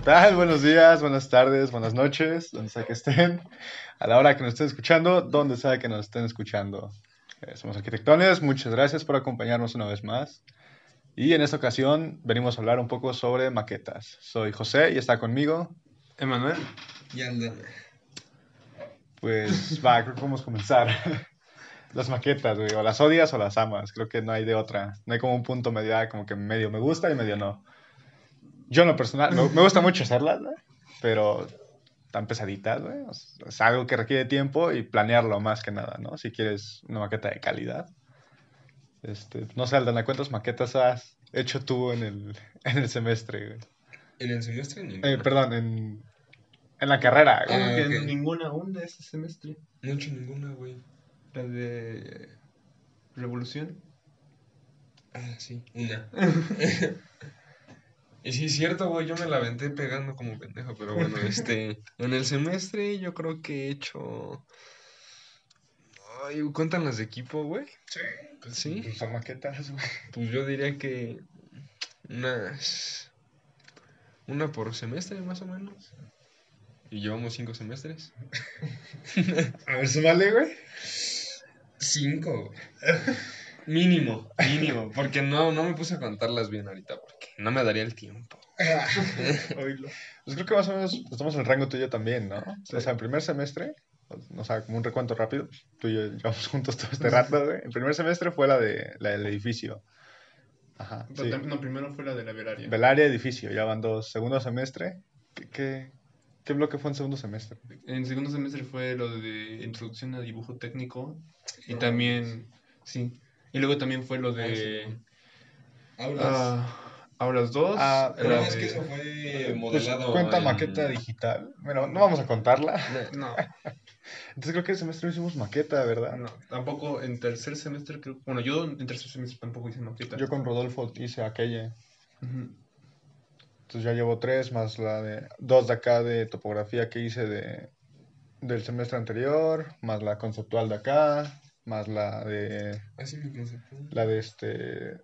¿Qué tal? Buenos días, buenas tardes, buenas noches, donde sea que estén, a la hora que nos estén escuchando, donde sea que nos estén escuchando. Eh, somos arquitectones, muchas gracias por acompañarnos una vez más. Y en esta ocasión venimos a hablar un poco sobre maquetas. Soy José y está conmigo. Emanuel. Y anda. Pues va, creo que vamos a comenzar. Las maquetas, güey, o las odias o las amas, creo que no hay de otra. No hay como un punto medio, ah, como que medio me gusta y medio no. Yo en lo personal, me, me gusta mucho hacerlas, güey, pero tan pesaditas, güey. Es algo que requiere tiempo y planearlo más que nada, ¿no? Si quieres una maqueta de calidad. Este, no sé, Aldana, ¿cuántas maquetas has hecho tú en el, en el semestre, güey? En el semestre ni Eh, perdón, en, en la carrera, güey. Ah, que ok. ninguna aún de ese semestre. No he hecho ninguna, güey. La de Revolución. Ah, sí, una. y sí, es cierto, güey, yo me la aventé pegando como pendejo, pero bueno, este, en el semestre yo creo que he hecho... Ay, ¿cuentan las de equipo, güey? Sí. Pues sí, Son maquetas, güey. pues yo diría que unas... Una por semestre, más o menos. Y llevamos cinco semestres. A ver, súmale, güey. Cinco. Mínimo, mínimo. Porque no, no me puse a contarlas bien ahorita, porque no me daría el tiempo. Oílo. Pues creo que más o menos estamos en el rango tuyo también, ¿no? Sí. O sea, en primer semestre, o sea, como un recuento rápido, tú y yo llevamos juntos todo este rato, güey. El primer semestre fue la, de, la del edificio. Ajá. Sí. No, primero fue la de la Velaria. Velaria, edificio, ya van dos. Segundo semestre, ¿qué, qué, qué bloque fue en segundo semestre? En segundo semestre fue lo de Introducción a Dibujo Técnico. Y No, también, sí. Y luego también fue lo Ah, sí, de Aulas. Ah, Aulas 2. Ah, pero la es que eso fue Pues, modelado. cuenta en- maqueta digital. Bueno, no vamos a contarla. No, Entonces creo que el semestre no hicimos maqueta, ¿verdad? no, tampoco en tercer semestre creo. Bueno, yo en tercer semestre tampoco hice maqueta. Yo con Rodolfo hice aquella. Entonces ya llevo tres, más la de dos de acá de topografía que hice de, del semestre anterior, más la conceptual de acá, más la de Así me concepto. la de este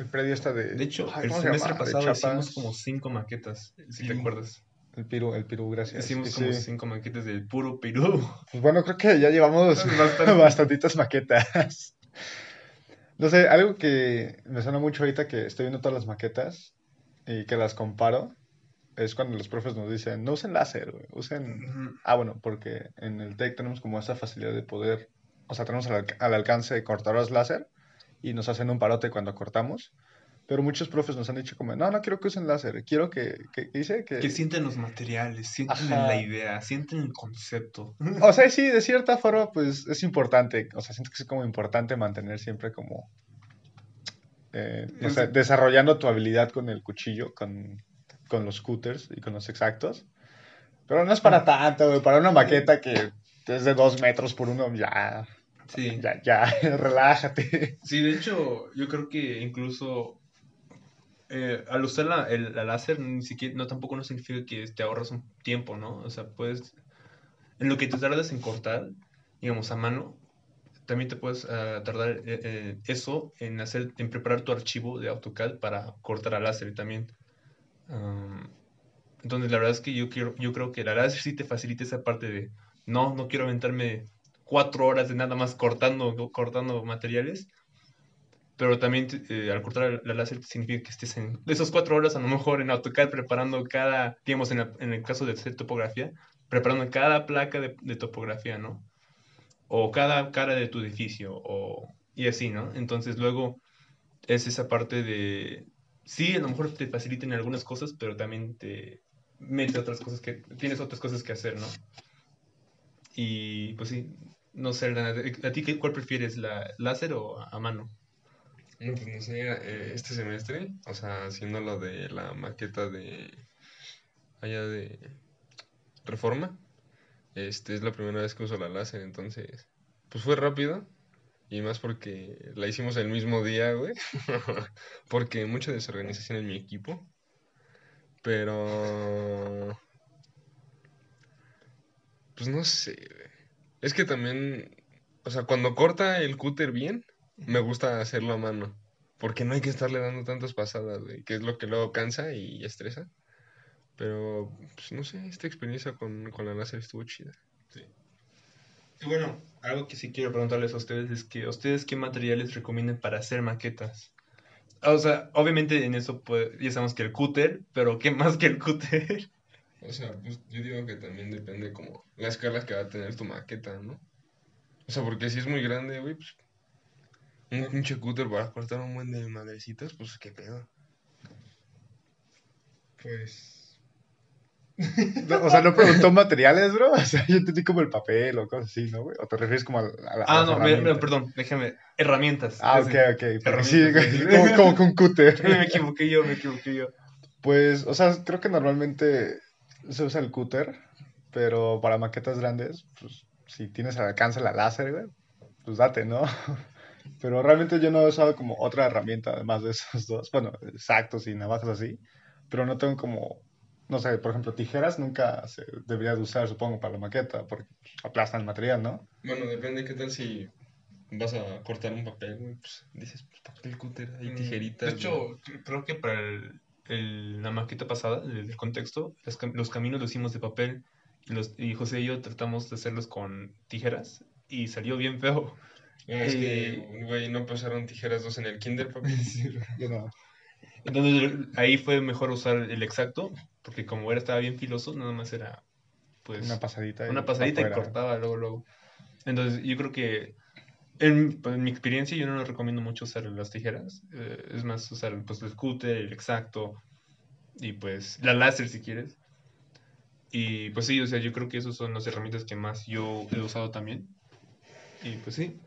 el predio esta de De hecho, ay, el ¿cómo se semestre? De pasado hicimos como cinco maquetas, si te acuerdas. el piru, el piru, gracias. Hicimos como sí. cinco maquetas del puro Perú. Pues bueno, creo que ya llevamos Bastante. bastantitas maquetas. No sé, algo que me suena mucho ahorita que estoy viendo todas las maquetas y que las comparo es cuando los profes nos dicen, no usen láser, usen. Ah, bueno, porque en el TEC tenemos como esa facilidad de poder, o sea, tenemos al, alc- al alcance cortadoras láser y nos hacen un parote cuando cortamos, pero muchos profes nos han dicho como, no, no quiero que usen láser, quiero que, que, que dice que... Que sienten los materiales, sienten Ajá. la idea, sienten el concepto. O sea, sí, de cierta forma, pues es importante, o sea, siento que es como importante mantener siempre como, eh, no Es- sé, desarrollando tu habilidad con el cuchillo, con, con los cutters y con los exactos. Pero no es para tanto, güey, para una maqueta que es de dos metros por uno, ya, Sí. ya, ya, relájate. Sí, de hecho, yo creo que incluso eh, al usar la, el, la láser, ni siquiera, no tampoco no significa que te ahorras un tiempo, ¿no? O sea, puedes, en lo que te tardas en cortar, digamos, a mano, también te puedes ah, tardar eh, eh, eso en hacer, en preparar tu archivo de AutoCAD para cortar a láser también. Am, entonces, la verdad es que yo quiero, yo creo que la láser sí te facilita esa parte de, no, no quiero aventarme cuatro horas de nada más cortando, cortando materiales. Pero también eh, al cortar la láser significa que estés en esas cuatro horas a lo mejor en AutoCAD preparando cada, digamos en, la- en el caso de hacer topografía, preparando cada placa de, de topografía, ¿no? O cada cara de tu edificio, o, y así, ¿no? Entonces luego es esa parte de, sí, a lo mejor te facilitan algunas cosas, pero también te mete otras cosas que, tienes otras cosas que hacer, ¿no? Y pues sí, no sé, ¿a ti cuál prefieres, la láser o a, a mano? No, pues no sé, eh, este semestre, o sea, haciendo lo de la maqueta de allá de Reforma, este es la primera vez que uso la láser, entonces, pues fue rápido, y más porque la hicimos el mismo día, güey, porque mucha desorganización en mi equipo, pero, pues no sé, güey. Es que también, o sea, cuando corta el cúter bien, me gusta hacerlo a mano. Porque no hay que estarle dando tantas pasadas, güey. Que es lo que luego cansa y estresa. Pero, pues no sé, esta experiencia con, con la láser estuvo chida. Y bueno, algo que sí quiero preguntarles a ustedes es que, ¿ustedes qué materiales recomiendan para hacer maquetas? O sea, obviamente en eso pues, ya sabemos que el cúter, pero ¿qué más que el cúter? O sea, pues yo digo que también depende como la escala que va a tener tu maqueta, ¿no? O sea, porque si es muy grande, güey, pues un pinche cúter para cortar un buen de madrecitas, pues qué pedo. Pues. No, o sea, no preguntó materiales, bro. O sea, yo entendí como el papel o cosas así, ¿no, güey? ¿O te refieres como a, a Ah, no, me- me- herramientas? perdón, déjame. Herramientas. Ah, ok, ok. herramientas, Sí, güey, sí. como, como con cúter. Me equivoqué yo, me equivoqué yo. Pues, o sea, creo que normalmente se usa el cúter, pero para maquetas grandes, pues, si tienes al alcance la láser, güey, pues date, ¿no? Pero realmente yo no he usado como otra herramienta además de esos dos. Bueno, exactos y navajas así, pero no tengo como, no sé, por ejemplo, tijeras nunca se debería de usar, supongo, para la maqueta, porque aplastan el material, ¿no? Bueno, depende qué tal si vas a cortar un papel, pues dices, pues papel cúter, hay tijeritas. Mm, De hecho, cre- creo que para el- el- la maqueta pasada, el, el contexto, los, los caminos los hicimos de papel y, los, y José y yo tratamos de hacerlos con tijeras y salió bien feo. No, es Eh, que, güey, no pasaron tijeras dos en el kinder, papi. No. Entonces ahí fue mejor usar el exacto, porque como era estaba bien filoso, nada más era pues Una pasadita. una pasadita y cortaba luego, luego. Entonces, yo creo que en, pues, en mi experiencia yo no les recomiendo mucho usar las tijeras. eh, es más usar pues, el scooter, el exacto y pues la láser si quieres. Y pues sí, o sea, yo creo que esas son las herramientas que más yo he usado también. Y pues sí.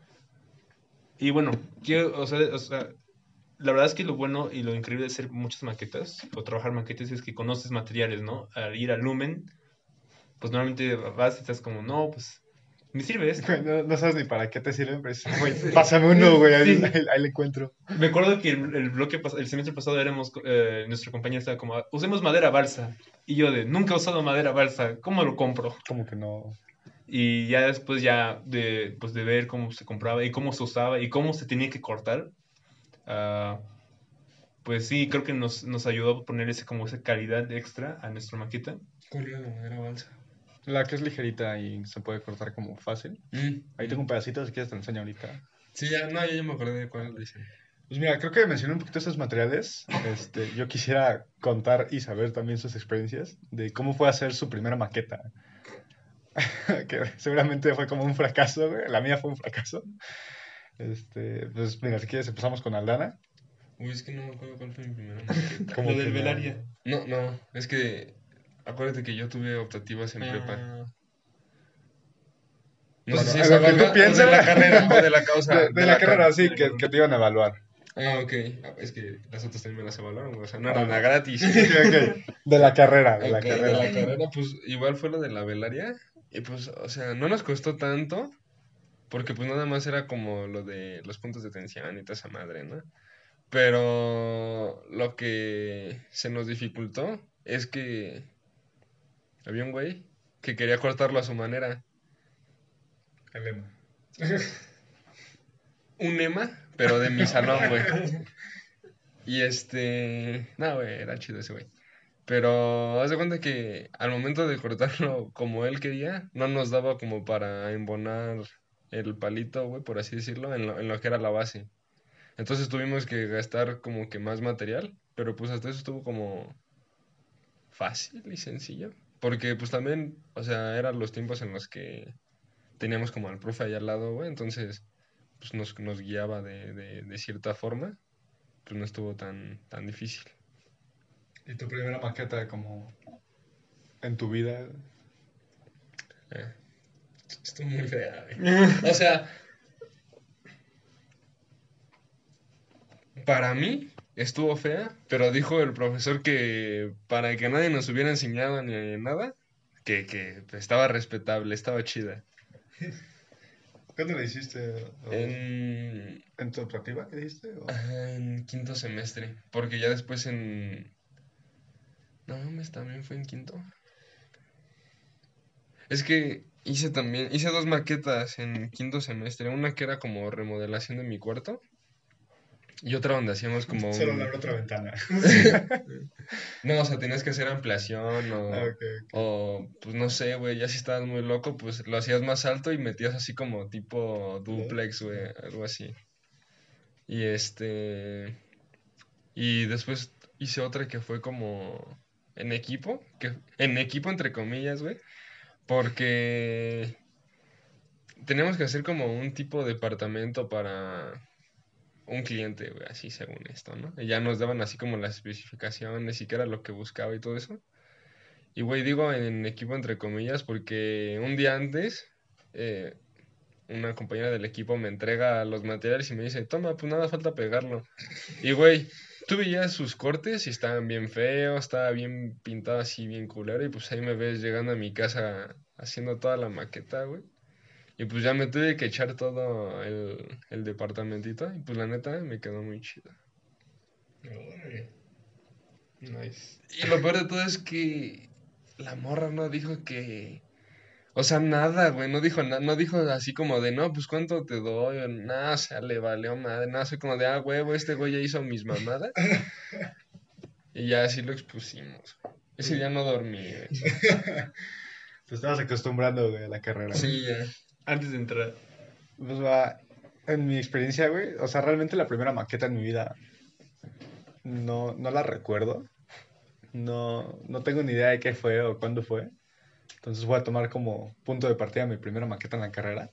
Y bueno, quiero, o sea, o sea, la verdad es que lo bueno y lo increíble de hacer muchas maquetas o trabajar maquetas es que conoces materiales, ¿no? Al ir al Lumen, pues normalmente vas y estás como, no, pues me sirve esto. No, no sabes ni para qué te sirven, pero es, güey, pásame uno, güey, ahí, Sí. ahí, ahí le encuentro. Me acuerdo que el, el bloque el semestre pasado éramos, eh, nuestra compañía estaba como, usemos madera balsa. Y yo de, nunca he usado madera balsa, ¿cómo lo compro? Como que no. Y ya después ya de, pues de ver cómo se compraba y cómo se usaba y cómo se tenía que cortar, ah, pues sí, creo que nos, nos ayudó a poner ese, como esa calidad extra a nuestra maqueta. ¿Cuál era la madera balsa? La que es ligerita y se puede cortar como fácil. Ahí tengo un pedacito, si quieres te lo enseño ahorita. Sí, ya, no, ya, ya me acordé de cuál dice. Pues mira, creo que mencioné un poquito esos materiales. Este, yo quisiera contar y saber también sus experiencias de cómo fue hacer su primera maqueta. que seguramente fue como un fracaso, güey. La mía fue un fracaso. Este, pues mira, si quieres empezamos con Aldana. Uy, es que no me acuerdo cuál fue mi primera maqueta. Como del. Velaria. No, no, es que acuérdate que yo tuve optativas en prepa. Ah, No Bueno, sé si lo que tú piensas. de la carrera o de la causa. De, de la, carrera, car- sí, que, que te iban a evaluar. Ah, ok. Ah, Es que las otras también me las evaluaron, o sea, no eran a gratis. De la carrera, de la carrera. de la carrera, pues igual fue lo de la velaria. Y pues, o sea, no nos costó tanto. Porque pues nada más era como lo de los puntos de tensión y toda esa madre, ¿no? Pero lo que se nos dificultó es que había un güey que quería cortarlo a su manera. El lema. Un ema, pero de mi salón, güey. Y este. No, güey, era chido ese güey. Pero haz de cuenta que al momento de cortarlo como él quería, no nos daba como para embonar el palito, güey, por así decirlo, en lo, en lo que era la base. Entonces tuvimos que gastar como que más material, pero pues hasta eso estuvo como fácil y sencillo. Porque pues también, o sea, eran los tiempos en los que teníamos como al profe allá al lado, güey, entonces pues nos, nos guiaba de, de, de cierta forma, pues no estuvo tan, tan difícil. ¿Y tu primera maqueta como en tu vida? Eh, estuvo muy fea, güey. O sea, para mí estuvo fea, pero dijo el profesor que para que nadie nos hubiera enseñado ni nada, que, que estaba respetable, estaba chida. ¿Cuándo la hiciste? ¿O En, ¿En tu optativa qué dijiste? ¿O- en quinto semestre, porque ya después en... No, mames, también fue en quinto. Es que hice también, hice dos maquetas en quinto semestre, una que era como remodelación de mi cuarto Y otra donde hacíamos como Solo un... otra ventana. No, o sea, tenías que hacer ampliación o... Ah. O, pues no sé, güey, ya si estabas muy loco, pues lo hacías más alto y metías así como tipo duplex, güey, algo así. Y este... Y después hice otra que fue como en equipo, que en equipo entre comillas, güey, porque teníamos que hacer como un tipo de departamento para un cliente, güey, así según esto, ¿no? Y ya nos daban así como las especificaciones y qué era lo que buscaba y todo eso. Y, güey, digo en equipo entre comillas porque un día antes eh, una compañera del equipo me entrega los materiales y me dice, toma, pues nada, falta pegarlo. Y, güey, tú veías sus cortes y estaban bien feos, estaba bien pintado así, bien culero. Y pues ahí me ves llegando a mi casa haciendo toda la maqueta, güey. Y pues ya me tuve que echar todo el, el departamentito. Y pues la neta me quedó muy chido. Órale. Nice. Y lo peor de todo es que la morra no dijo que. O sea, nada, güey. No dijo nada. No dijo así como de, no, pues cuánto te doy. o Nada, o sea, le valió madre. Nada, soy como de, ah, huevo, este güey ya hizo mis mamadas. y ya así lo expusimos. Ese día no dormí, güey. Te estabas acostumbrando, güey, a la carrera. Sí, ya. Antes de entrar. Pues va, en mi experiencia, güey, o sea, realmente la primera maqueta en mi vida no, no la recuerdo. No, no tengo ni idea de qué fue o cuándo fue. Entonces voy a tomar como punto de partida mi primera maqueta en la carrera.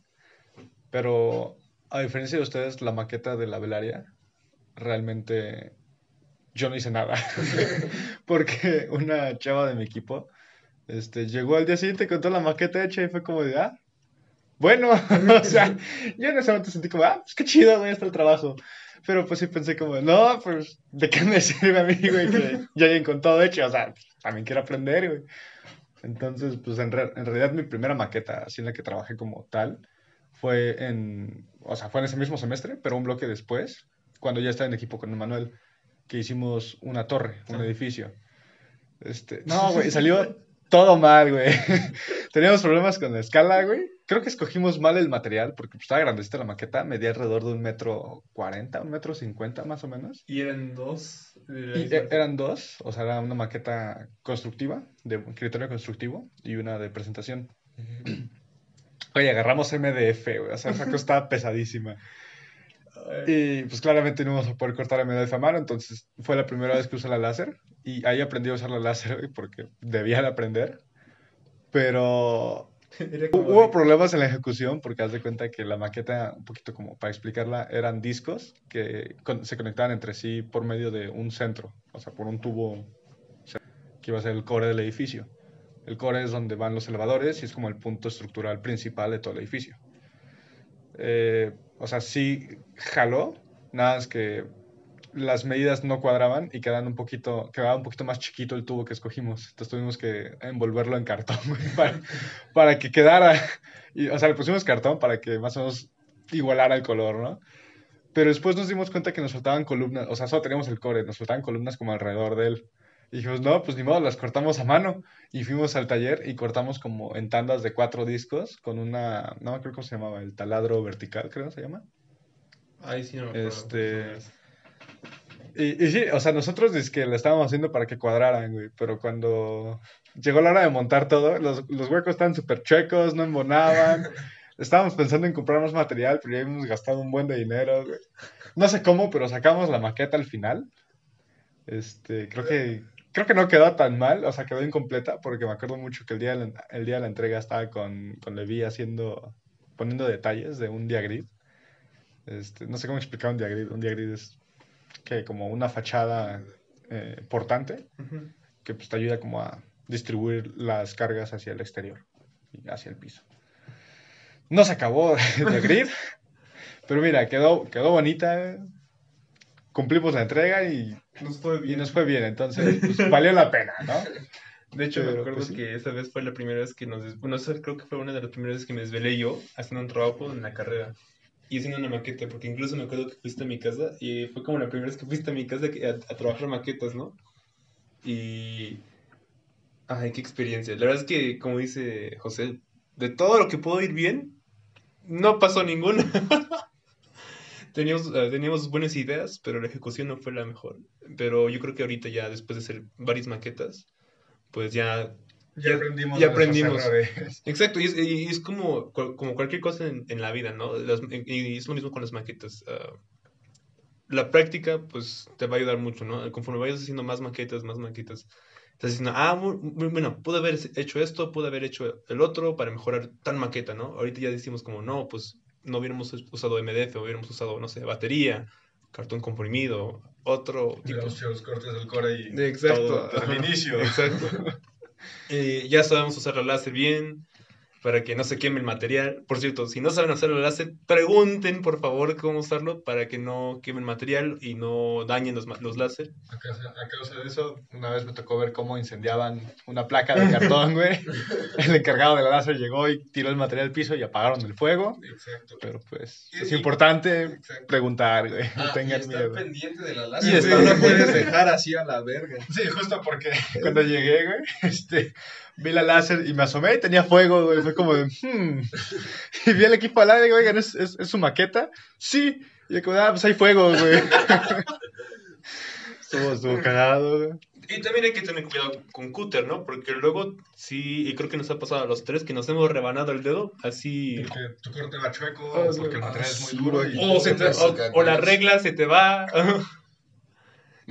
Pero a diferencia de ustedes, la maqueta de la velaria, realmente yo no hice nada. Porque una chava de mi equipo este, llegó al día siguiente con toda la maqueta hecha y fue como de, ah, bueno, o sea, yo en ese momento sentí como, ah, pues qué chido, güey, está el trabajo. Pero pues sí pensé como, no, pues, ¿de qué me sirve a mí, güey, que ya lleguen con todo hecho? O sea, también quiero aprender, güey. Entonces, pues en, re- en realidad mi primera maqueta, así en la que trabajé como tal, fue en, o sea, fue en ese mismo semestre, pero un bloque después, cuando ya estaba en equipo con Manuel, que hicimos una torre, un Ah. edificio. Este, no, güey, salió todo mal, güey. Teníamos problemas con la escala, güey. Creo que escogimos mal el material porque pues, estaba grandecita la maqueta, medía alrededor de un metro cuarenta, un metro cincuenta más o menos. Y eran dos. de la Y misma- e- eran dos, o sea, era una maqueta constructiva, de criterio constructivo, y una de presentación. Oye, agarramos MDF, güey, o sea, esa cosa estaba pesadísima. Y pues claramente no íbamos a poder cortar MDF a mano, entonces fue la primera vez que usé la láser, y ahí aprendí a usar la láser, porque debía de aprender. Pero Hubo de- problemas en la ejecución porque haz de cuenta que la maqueta, un poquito como para explicarla, eran discos que con- se conectaban entre sí por medio de un centro, o sea, por un tubo que iba a ser el core del edificio. El core es donde van los elevadores y es como el punto estructural principal de todo el edificio. Eh, o sea, sí jaló, nada más que las medidas no cuadraban y quedaban un poquito, quedaba un poquito más chiquito el tubo que escogimos. Entonces tuvimos que envolverlo en cartón para, para que quedara. Y, o sea, le pusimos cartón para que más o menos igualara el color, ¿no? Pero después nos dimos cuenta que nos faltaban columnas, o sea, solo teníamos el core, nos faltaban columnas como alrededor de él. Y dijimos, no, pues ni modo, las cortamos a mano. Y fuimos al taller y cortamos como en tandas de cuatro discos con una, no me acuerdo cómo se llamaba, el taladro vertical, creo se llama. Ay, sí, no me acuerdo. Este, Y, y sí, o sea, nosotros es que lo estábamos haciendo para que cuadraran, güey, pero cuando llegó la hora de montar todo, los, los huecos estaban súper chuecos, no embonaban. Estábamos pensando en comprar más material, pero ya habíamos gastado un buen de dinero, güey. No sé cómo, pero sacamos la maqueta al final. Este, creo que, creo que no quedó tan mal, o sea, quedó incompleta, porque me acuerdo mucho que el día de la, el día de la entrega estaba con, con Levi haciendo, poniendo detalles de un diagrid. Este, no sé cómo explicar un diagrid. Un diagrid es que como una fachada eh, portante Ujú. que pues, te ayuda como a distribuir las cargas hacia el exterior y hacia el piso. No se acabó el grid, pero mira, quedó, quedó bonita. Cumplimos la entrega y, Nos fue y bien. nos fue bien, entonces pues, valió la pena, ¿no? De hecho, me Pero, acuerdo pues, sí. que esa vez fue la primera vez que nos... Bueno, creo que fue una de las primeras veces que me desvelé yo haciendo un trabajo en la carrera. Y haciendo una maqueta, porque incluso me acuerdo que fuiste a mi casa y fue como la primera vez que fuiste a mi casa a, a trabajar maquetas, ¿no? Y... Ay, qué experiencia. La verdad es que, como dice José, de todo lo que pudo ir bien, no pasó ninguna. teníamos, eh, teníamos buenas ideas, pero la ejecución no fue la mejor. Pero yo creo que ahorita ya, después de hacer varias maquetas, pues ya... Ya aprendimos. Ya de nuestros aprendimos. Exacto, y es, y es como, como cualquier cosa en, en la vida, ¿no? Las- y es lo mismo con las maquetas. ah, la práctica, pues, te va a ayudar mucho, ¿no? Conforme vayas haciendo más maquetas, más maquetas, estás diciendo, ah, muy, muy bueno, pude haber hecho esto, pude haber hecho el otro para mejorar tan maqueta, ¿no? Ahorita ya decimos como, no, pues, no hubiéramos usado MDF, hubiéramos usado, no sé, batería, cartón comprimido, otro tipo. Los cortes del core y Exacto. todo desde el inicio. Exacto. Eh, ya sabemos usar la láser bien para que no se queme el material. Por cierto, si no saben usar la láser, pregunten por favor cómo usarlo para que no queme el material y no dañen los, los láser. A causa, a causa de eso, una vez me tocó ver cómo incendiaban una placa de cartón, güey. El encargado de la láser llegó y tiró el material al piso y apagaron el fuego. Exacto. Pero pues Y- es y- importante Exacto. preguntar, güey. No Ah, y tengan estar miedo. pendiente de la Y láser. estar- güey, No puedes dejar así a la verga. Sí, justo porque cuando llegué, güey, este, vi la láser y me asomé y tenía fuego, güey. Fue como de, hmm. Y vi el equipo al aire, güey, oigan, ¿es, es, es su maqueta? Sí. Y yo como, ah, pues hay fuego, güey. estuvo, estuvo cagado, güey. Y también hay que tener cuidado con cúter, ¿no? Porque luego sí, y creo que nos ha pasado a los tres que nos hemos rebanado el dedo así. Porque tu corte va chueco, Ah, porque el Ah, material es muy duro. güey. Y... O, se te- o- o la regla se te va.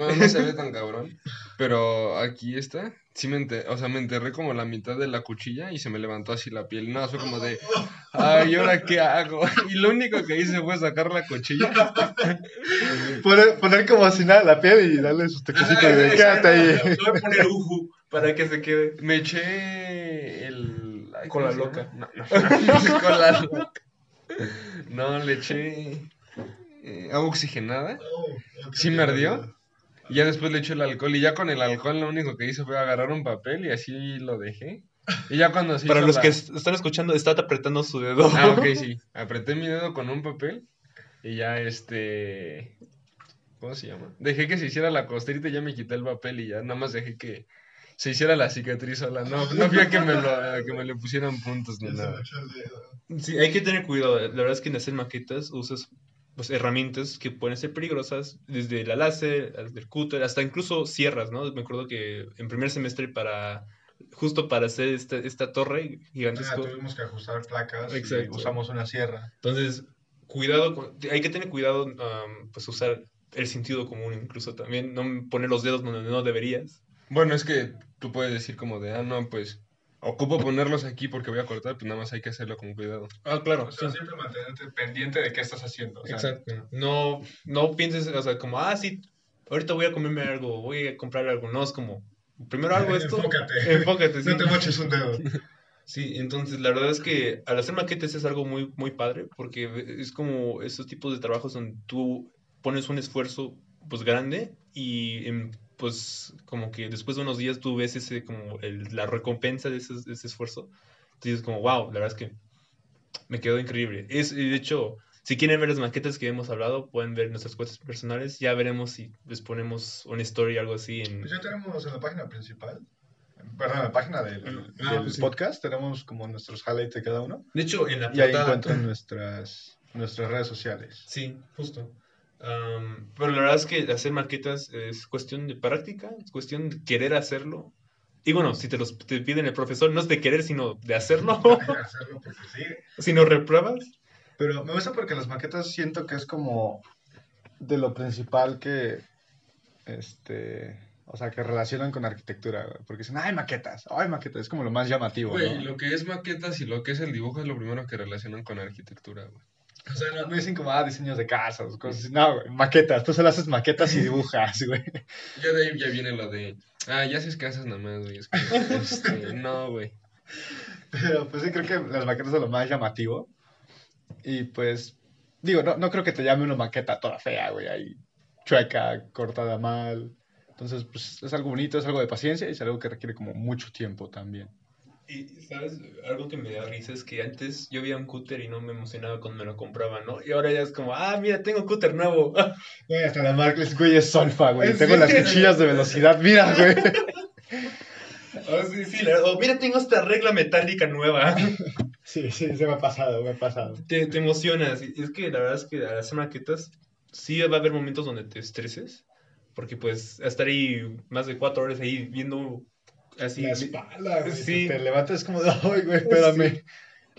Bueno, no se ve tan cabrón. Pero aquí está. Sí me enterré, o sea, me enterré como la mitad de la cuchilla y se me levantó así la piel. No, fue como de, ay, ¿y ahora qué hago? Y lo único que hice fue sacar la cuchilla. Poner, poner como si nada la piel y darle sus toquecitos de quédate ahí. Voy a poner uju para que se quede. Me eché el... ay, Con ¿cómo la loca. No, no. Con la loca. No, le eché eh, agua oxigenada. Sí me ardió. Y ya después le eché el alcohol. Y ya con el alcohol lo único que hice fue agarrar un papel y así lo dejé. Y ya cuando se Para los la- que est- están escuchando, está apretando su dedo. Ah, ok, sí. Apreté mi dedo con un papel y ya este... ¿Cómo se llama? Dejé que se hiciera la costerita y ya me quité el papel y ya nada más dejé que se hiciera la cicatriz sola. No, no fui a que me, lo, a que me le pusieran puntos ni nada. Sí, hay que tener cuidado. La verdad es que en hacer maquetas usas pues, herramientas que pueden ser peligrosas, desde la láser, desde el cúter, hasta incluso sierras, ¿no? Me acuerdo que en primer semestre para justo para hacer esta, esta torre Ah, gigantesca. tuvimos que ajustar placas y Exacto. usamos una sierra. Entonces, cuidado, con- hay que tener cuidado, um, pues usar el sentido común incluso también, no poner los dedos donde no deberías. Bueno, es que tú puedes decir como de, ah, no, pues ocupo ponerlos aquí porque voy a cortar, pues nada más hay que hacerlo con cuidado. Ah, claro. O sea, siempre mantenerte pendiente de qué estás haciendo. o sea, Exacto. No, no pienses, o sea, como, ah, sí, ahorita voy a comerme algo, voy a comprar algo. No, es como, primero hago esto. Enfócate. Enfócate, sí. No te moches un dedo. Sí, entonces la verdad es que al hacer maquetes es algo muy, muy padre porque es como esos tipos de trabajos donde tú pones un esfuerzo pues grande y em, pues como que después de unos días tú ves ese como el- la recompensa de ese, de ese esfuerzo. Entonces como, wow, la verdad es que me quedó increíble. Es, de hecho, si quieren ver las maquetas que hemos hablado, pueden ver nuestras cuentas personales. Ya veremos si les ponemos una story o algo así en... Pues ya tenemos en la página principal, perdón, en la página del, Ah, del pues sí. podcast, tenemos como nuestros highlights de cada uno. De hecho, en la Y ahí portada- encuentran nuestras, nuestras redes sociales. Sí, justo. Am, pero la verdad es que hacer maquetas es cuestión de práctica, es cuestión de querer hacerlo. Y bueno, si te los te piden el profesor, no es de querer, sino de hacerlo. Hacerlo porque sí. si no repruebas. Pero me gusta porque las maquetas siento que es como de lo principal que, este, o sea, que relacionan con arquitectura, porque dicen, ay, maquetas, ay, maquetas, es como lo más llamativo, Güey, ¿no? lo que es maquetas y lo que es el dibujo es lo primero que relacionan con arquitectura, güey. O sea, no, no dicen como, ah, diseños de casas, cosas así, no, güey, maquetas, tú solo haces maquetas y dibujas, güey. Ya de ahí ya viene lo de, ah, ya haces casas nada más, güey. Es como, este, no, güey. Pero pues sí, creo que las maquetas son lo más llamativo. Y pues, digo, no, no creo que te llame una maqueta toda fea, güey, ahí chueca, cortada mal. Entonces, pues es algo bonito, es algo de paciencia y es algo que requiere como mucho tiempo también. Y, ¿sabes? Algo que me da risa es que antes yo veía un cúter y no me emocionaba cuando me lo compraba, ¿no? Y ahora ya es como, ah, mira, tengo cúter nuevo. Güey, hasta la marca es, güey, es solfa, güey. ¿En Tengo las cuchillas de velocidad, mira, güey. Ah, sí, sí, la- o mira, tengo esta regla metálica nueva. Sí, sí, se me ha pasado, me ha pasado. te, te emocionas. Es que la verdad es que al hacer maquetas, sí va a haber momentos donde te estreses, porque pues estar ahí más de cuatro horas ahí viendo así. la espalda, güey. Sí. Te levantas como de, ay, güey, espérame.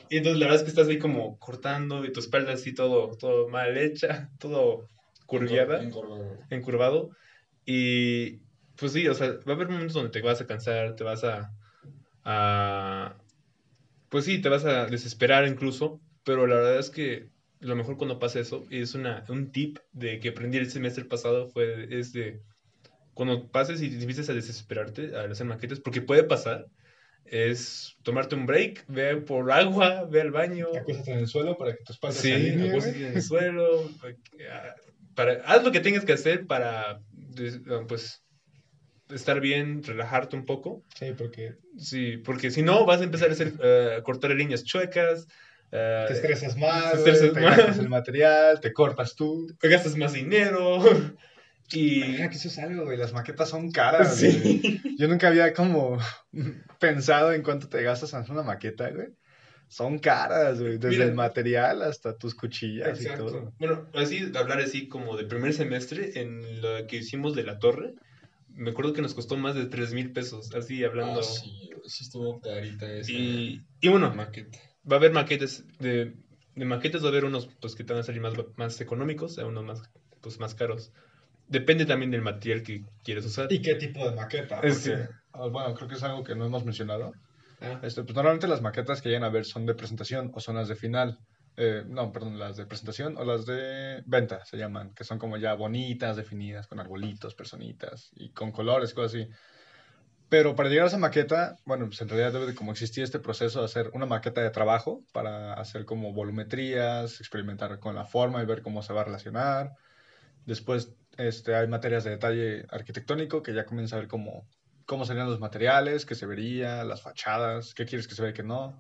Y entonces la verdad es que estás ahí como cortando y tu espalda así todo, todo mal hecha, todo curviada, Encorvado. encurvado. Y pues sí, o sea, va a haber momentos donde te vas a cansar, te vas a, a- Pues sí, te vas a desesperar incluso, pero la verdad es que lo mejor cuando pasa eso es una, un tip de que aprendí el semestre pasado fue, es de cuando pases y te empieces a desesperarte al hacer maquetas, porque puede pasar, es tomarte un break, ve por agua, ve al baño, Acuéstate en el suelo para que tu espalda se sí, acuéstate en el suelo, ah, para, haz lo que tengas que hacer para, pues, estar bien, relajarte un poco. Sí, porque Sí, porque si no vas a empezar a hacer, a cortar líneas chuecas, eh, te estresas más, te estresas te más. el material, te cortas tú. gastas más dinero y Mira que eso es algo, güey. Las maquetas son caras, Sí. güey. Yo nunca había como pensado en cuánto te gastas en hacer una maqueta, güey. Son caras, güey. Desde Mira. el material hasta tus cuchillas y Exacto. todo. Bueno, así, hablar así como de primer semestre, en lo que hicimos de la torre, me acuerdo que nos costó más de 3 mil pesos, así hablando. Ah, sí, sí estuvo carita esa y, y bueno, maqueta. va a haber maquetes de, de maquetes va a haber unos pues que te van a salir más, más económicos, a unos más pues más caros. Depende también del material que quieres usar. ¿Y qué tipo de maqueta? Porque, que- ah, bueno, creo que es algo que no hemos mencionado. Ah, Este, pues normalmente las maquetas que llegan a ver son de presentación o son las de final. Eh, no, perdón, las de presentación o las de venta se llaman, que son como ya bonitas, definidas, con arbolitos, personitas y con colores, cosas así. Pero para llegar a esa maqueta, bueno, pues en realidad debe de como existir este proceso de hacer una maqueta de trabajo para hacer como volumetrías, experimentar con la forma y ver cómo se va a relacionar. Después este, hay materias de detalle arquitectónico que ya comienza a ver cómo, cómo serían los materiales, qué se vería, las fachadas, qué quieres que se vea y qué no.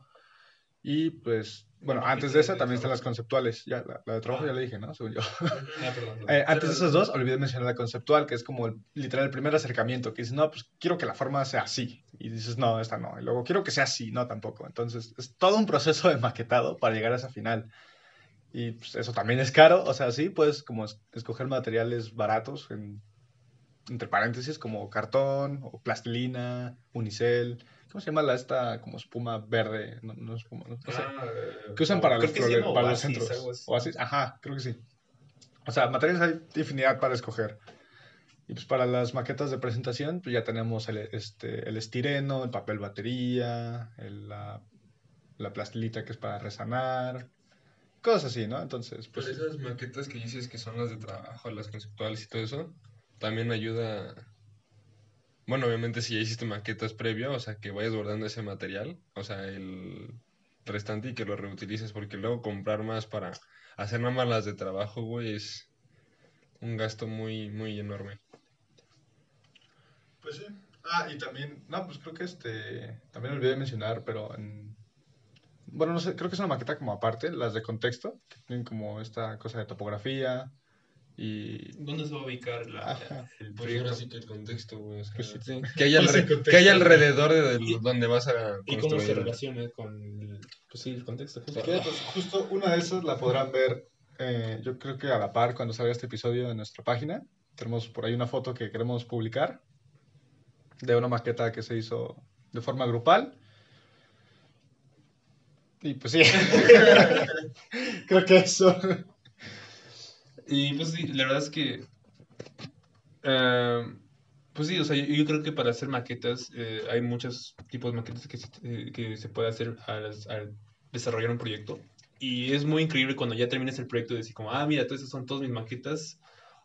Y pues, bueno, antes ¿qué de esa también están las conceptuales. Ya, la, la de trabajo Ah. ya le dije, ¿no? Según yo. ah, perdón, perdón. Eh, antes de esos dos, olvidé mencionar la conceptual, que es como el, literal el primer acercamiento, que dices, no, pues quiero que la forma sea así. Y dices, no, esta no. Y luego quiero que sea así, no, tampoco. Entonces, es todo un proceso de maquetado para llegar a esa final. Y pues, eso también es caro, o sea, sí, puedes como es- escoger materiales baratos, en- entre paréntesis, como cartón o plastilina, unicel. ¿Cómo se llama la esta como espuma verde? No, no espuma, no, no sé. Ah, eh, que usan para, los, que llama para los Oasis, centros. algo así. Oasis, ajá, creo que sí. O sea, materiales hay infinidad para escoger. Y pues para las maquetas de presentación, pues ya tenemos el, este, el estireno, el papel batería, el- la, la plastilita que es para resanar, cosas así, ¿no? Entonces, pues Pero esas maquetas que dices que son las de trabajo, las conceptuales y todo eso, también ayuda. Bueno, obviamente si ya hiciste maquetas previo, o sea, que vayas guardando ese material, o sea, el restante y que lo reutilices, porque luego comprar más para hacer nada más las de trabajo, güey, es un gasto muy, muy enorme. Pues sí. Ah, y también, no, pues creo que este, también olvidé mencionar, pero en, bueno, no sé, creo que es una maqueta como aparte, las de contexto, que tienen como esta cosa de topografía y... ¿Dónde se va a ubicar la, Ajá. el Pues proyecto? ahora sí que el contexto, güey, o sea, Pues sí. Sí. que Pues alre- contexto. que haya alrededor de, Y- donde vas a ¿Y cómo se construir. relaciona con el, pues sí, el contexto? justo? Que, pues, justo una de esas la podrán ver, eh, yo creo que a la par cuando salga este episodio en nuestra página. Tenemos por ahí una foto que queremos publicar de una maqueta que se hizo de forma grupal. Y pues sí, creo que eso. Y pues sí, la verdad es que. eh, pues sí, o sea, yo, yo creo que para hacer maquetas eh, hay muchos tipos de maquetas que se, eh, que se puede hacer al, al desarrollar un proyecto. Y es muy increíble cuando ya terminas el proyecto y decir como, ah, mira, todas esas son todas mis maquetas,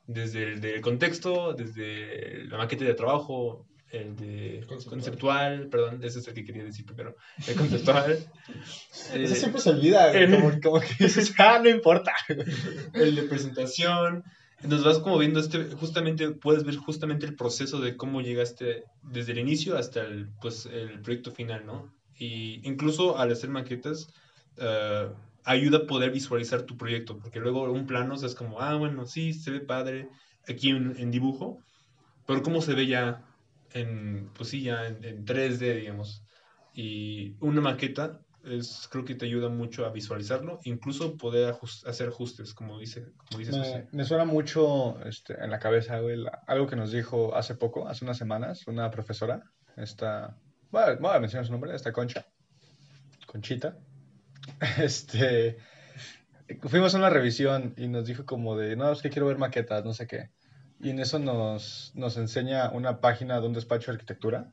desde el del contexto, desde la maqueta de trabajo, el de Conceptual. conceptual, perdón, ese es el que quería decir primero, el conceptual. eh, Eso siempre se olvida, como, como que dices, ah, no importa. el de presentación. Entonces vas como viendo este, justamente, puedes ver justamente el proceso de cómo llegaste desde el inicio hasta el, pues, el proyecto final, ¿no? Y incluso al hacer maquetas, eh, ayuda a poder visualizar tu proyecto, porque luego un plano, o sea, es como, ah, bueno, sí, se ve padre aquí en, en dibujo, pero cómo se ve ya en, pues sí, ya en, en 3D, digamos. Y una maqueta es, creo que te ayuda mucho a visualizarlo, incluso poder ajus- hacer ajustes, como dice, como dices Me, José. me suena mucho este, en la cabeza, güey, algo que nos dijo hace poco, hace unas semanas, una profesora, esta, bueno, voy a mencionar su nombre, esta Concha, Conchita, este, fuimos a una revisión y nos dijo como de, no, es que quiero ver maquetas, no sé qué, y en eso nos, nos enseña una página de un despacho de arquitectura,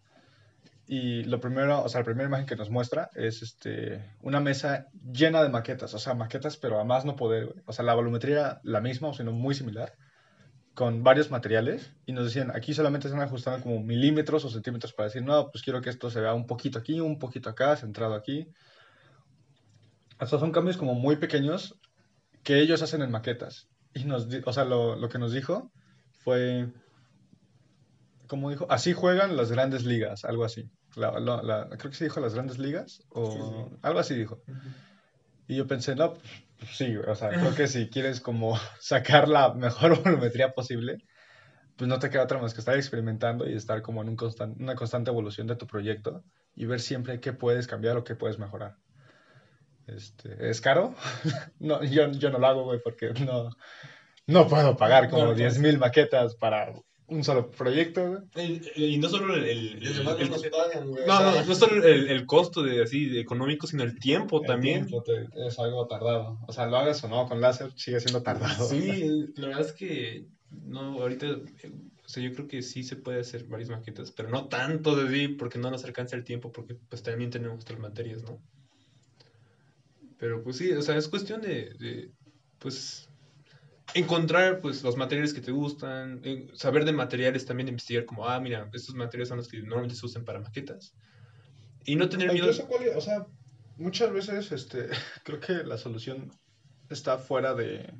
y lo primero, o sea, la primera imagen que nos muestra es este, una mesa llena de maquetas, o sea, maquetas, pero a más no poder. O sea, la volumetría la misma, o sino muy similar, con varios materiales. Y nos decían, aquí solamente están ajustando como milímetros o centímetros para decir, no, pues quiero que esto se vea un poquito aquí, un poquito acá, centrado aquí. O sea, son cambios como muy pequeños que ellos hacen en maquetas. Y nos, o sea, lo, lo que nos dijo fue, ¿cómo dijo? Así juegan las grandes ligas, algo así. La- la- la- creo que sí dijo las grandes ligas, o Sí, sí. algo así dijo. Y yo pensé, no, pues, pues sí, o sea, creo que si quieres como sacar la mejor volumetría posible, pues no te queda otra más que estar experimentando y estar como en un una constante evolución de tu proyecto y ver siempre qué puedes cambiar o qué puedes mejorar. Este, ¿es caro? No, yo, yo no lo hago, güey, porque no, no puedo pagar como No, no 10.000 maquetas para un solo proyecto. Y, y no solo el, el- no nos pagan, güey. no, no, solo el, el costo de así de económico, sino el tiempo El también. tiempo te- es algo tardado. O sea, lo hagas o no con láser, sigue siendo tardado. Sí, la verdad es que no, ahorita, o sea, yo creo que sí se puede hacer varias maquetas, pero no tanto de sí, porque no nos alcanza el tiempo, porque pues también tenemos otras materias, ¿no? Pero pues sí, o sea, es cuestión de, de, pues, encontrar pues los materiales que te gustan, eh, saber de materiales también, investigar como, ah, mira, estos materiales son los que normalmente se usan para maquetas. Y no tener miedo. O sea, muchas veces este, creo que la solución está fuera de,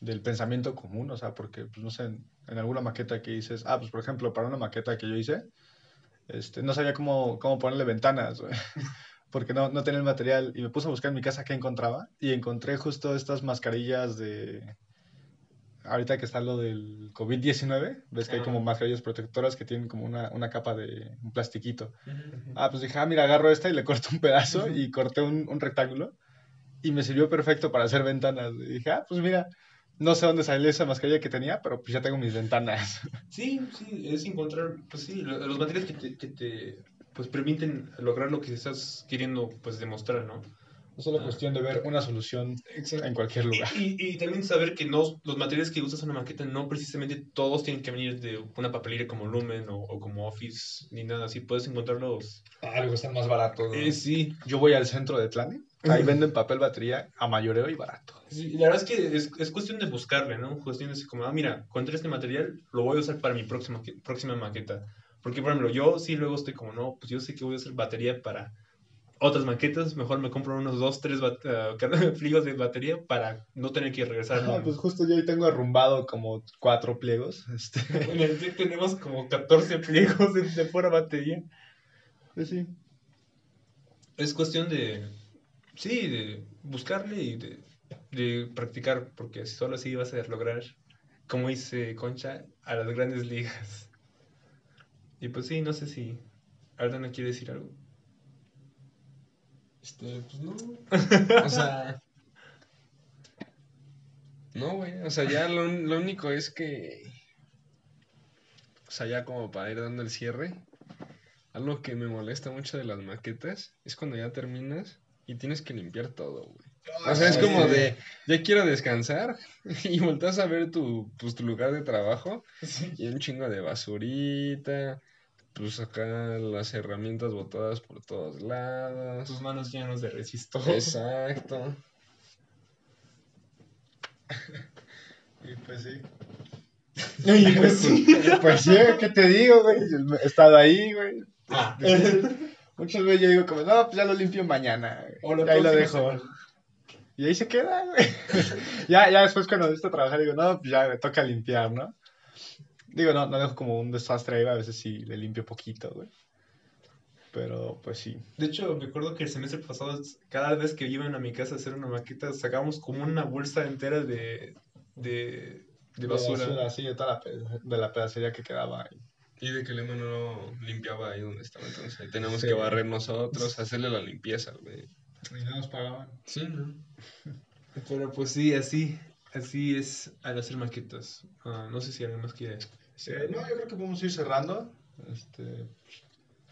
del pensamiento común, o sea, porque, pues, no sé, en, en alguna maqueta que dices, ah, pues, por ejemplo, para una maqueta que yo hice, este, no sabía cómo, cómo ponerle ventanas, porque no, no tenía el material, y me puse a buscar en mi casa qué encontraba, y encontré justo estas mascarillas de... Ahorita que está lo del COVID-19, ves que hay como mascarillas protectoras que tienen como una, una capa de un plastiquito. Ah, pues dije, ah, mira, agarro esta y le corto un pedazo y corté un, un rectángulo y me sirvió perfecto para hacer ventanas. Y dije, ah, pues mira, no sé dónde salió esa mascarilla que tenía, pero pues ya tengo mis ventanas. Sí, sí, es encontrar, pues sí, lo- los materiales que te, que te pues permiten lograr lo que estás queriendo pues demostrar, ¿no? Es solo cuestión de ver una solución en cualquier lugar. Y, y también saber que no, los materiales que usas en una maqueta no precisamente todos tienen que venir de una papelería como Lumen o, o como Office ni nada así, puedes encontrarlos. Algo están más baratos. Eh, sí, Yo voy al centro de Tlane, ahí venden papel batería a mayoreo y barato. sí, la verdad es que es, es cuestión de buscarle, ¿no? Cuestión de decir como, ah, mira, encontré este material, lo voy a usar para mi próxima, próxima maqueta. Porque, por ejemplo, yo sí luego estoy como, no, pues yo sé que voy a hacer batería para otras maquetas, mejor me compro unos dos, tres ah, pliegos de batería para no tener que regresar. Ah, pues justo yo ahí tengo arrumbado como cuatro pliegos. Este, En el TEC tenemos como 14 pliegos de, de pura batería. pues sí. Es cuestión de, sí, de buscarle y de, de practicar, porque solo así vas a lograr, como dice Concha, a las grandes ligas. Y pues sí, no sé si Ardana quiere decir algo. Este, pues no. O sea. No, güey. O sea, ya lo, lo único es que. O sea, ya como para ir dando el cierre. Algo que me molesta mucho de las maquetas es cuando ya terminas y tienes que limpiar todo, güey. O sea, es como de, ya quiero descansar y volteas a ver tu, pues, tu lugar de trabajo y un chingo de basurita, pues acá las herramientas botadas por todos lados. Tus manos llenas de resisto. Exacto. Y pues sí. Y pues sí. Pues sí, ¿qué te digo, güey? He estado ahí, güey. Ah. Muchas veces yo digo como, no, pues ya lo limpio mañana, güey. O Y ahí lo dejo. semana. Y ahí se queda, güey. ya, ya después cuando visto trabajar digo, no, pues ya me toca limpiar, ¿no? Digo, no, no dejo como un desastre ahí, a veces sí le limpio poquito, güey. Pero, pues sí. De hecho, me acuerdo que el semestre pasado, cada vez que iban a mi casa a hacer una maqueta, sacábamos como una bolsa entera de, de, de basura. sí, de toda la, de la pedacería que quedaba ahí. Y de que el Ema no limpiaba ahí donde estaba, entonces ahí tenemos Sí. que barrer nosotros, hacerle la limpieza, güey. Y no nos pagaban. Sí, ¿no? Pero pues sí, así, así es al hacer maquetas. Ah, no sé si alguien más quiere. Eh, no, yo creo que podemos ir cerrando. Este,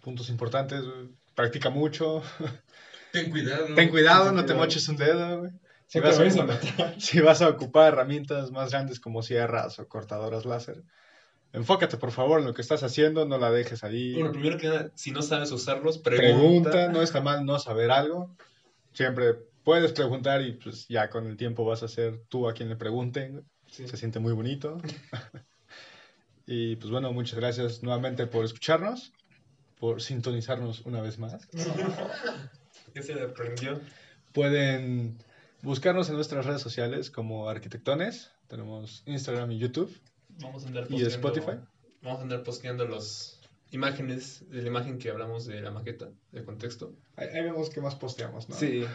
puntos importantes, güey. Practica mucho. Ten cuidado. Ten cuidado, no te moches un dedo, güey. Si vas, a si vas a ocupar herramientas más grandes como sierras o cortadoras láser, enfócate por favor en lo que estás haciendo, no la dejes ahí. Bueno, primero que nada, si no sabes usarlos, pregunta. pregunta. no está mal no saber algo. Siempre puedes preguntar y pues ya con el tiempo vas a ser tú a quien le pregunten. Sí. Se siente muy bonito. y pues bueno, muchas gracias nuevamente por escucharnos, por sintonizarnos una vez más. ¿Qué se le prendió? Pueden buscarnos en nuestras redes sociales como Arquitectones. Tenemos Instagram y YouTube. Vamos a andar ¿Y Spotify? Vamos a andar posteando las imágenes de la imagen que hablamos de la maqueta, de contexto. Ahí, ahí vemos qué más posteamos, ¿no? Sí.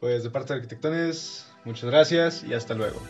Pues de parte de Arquitectones, muchas gracias y hasta luego.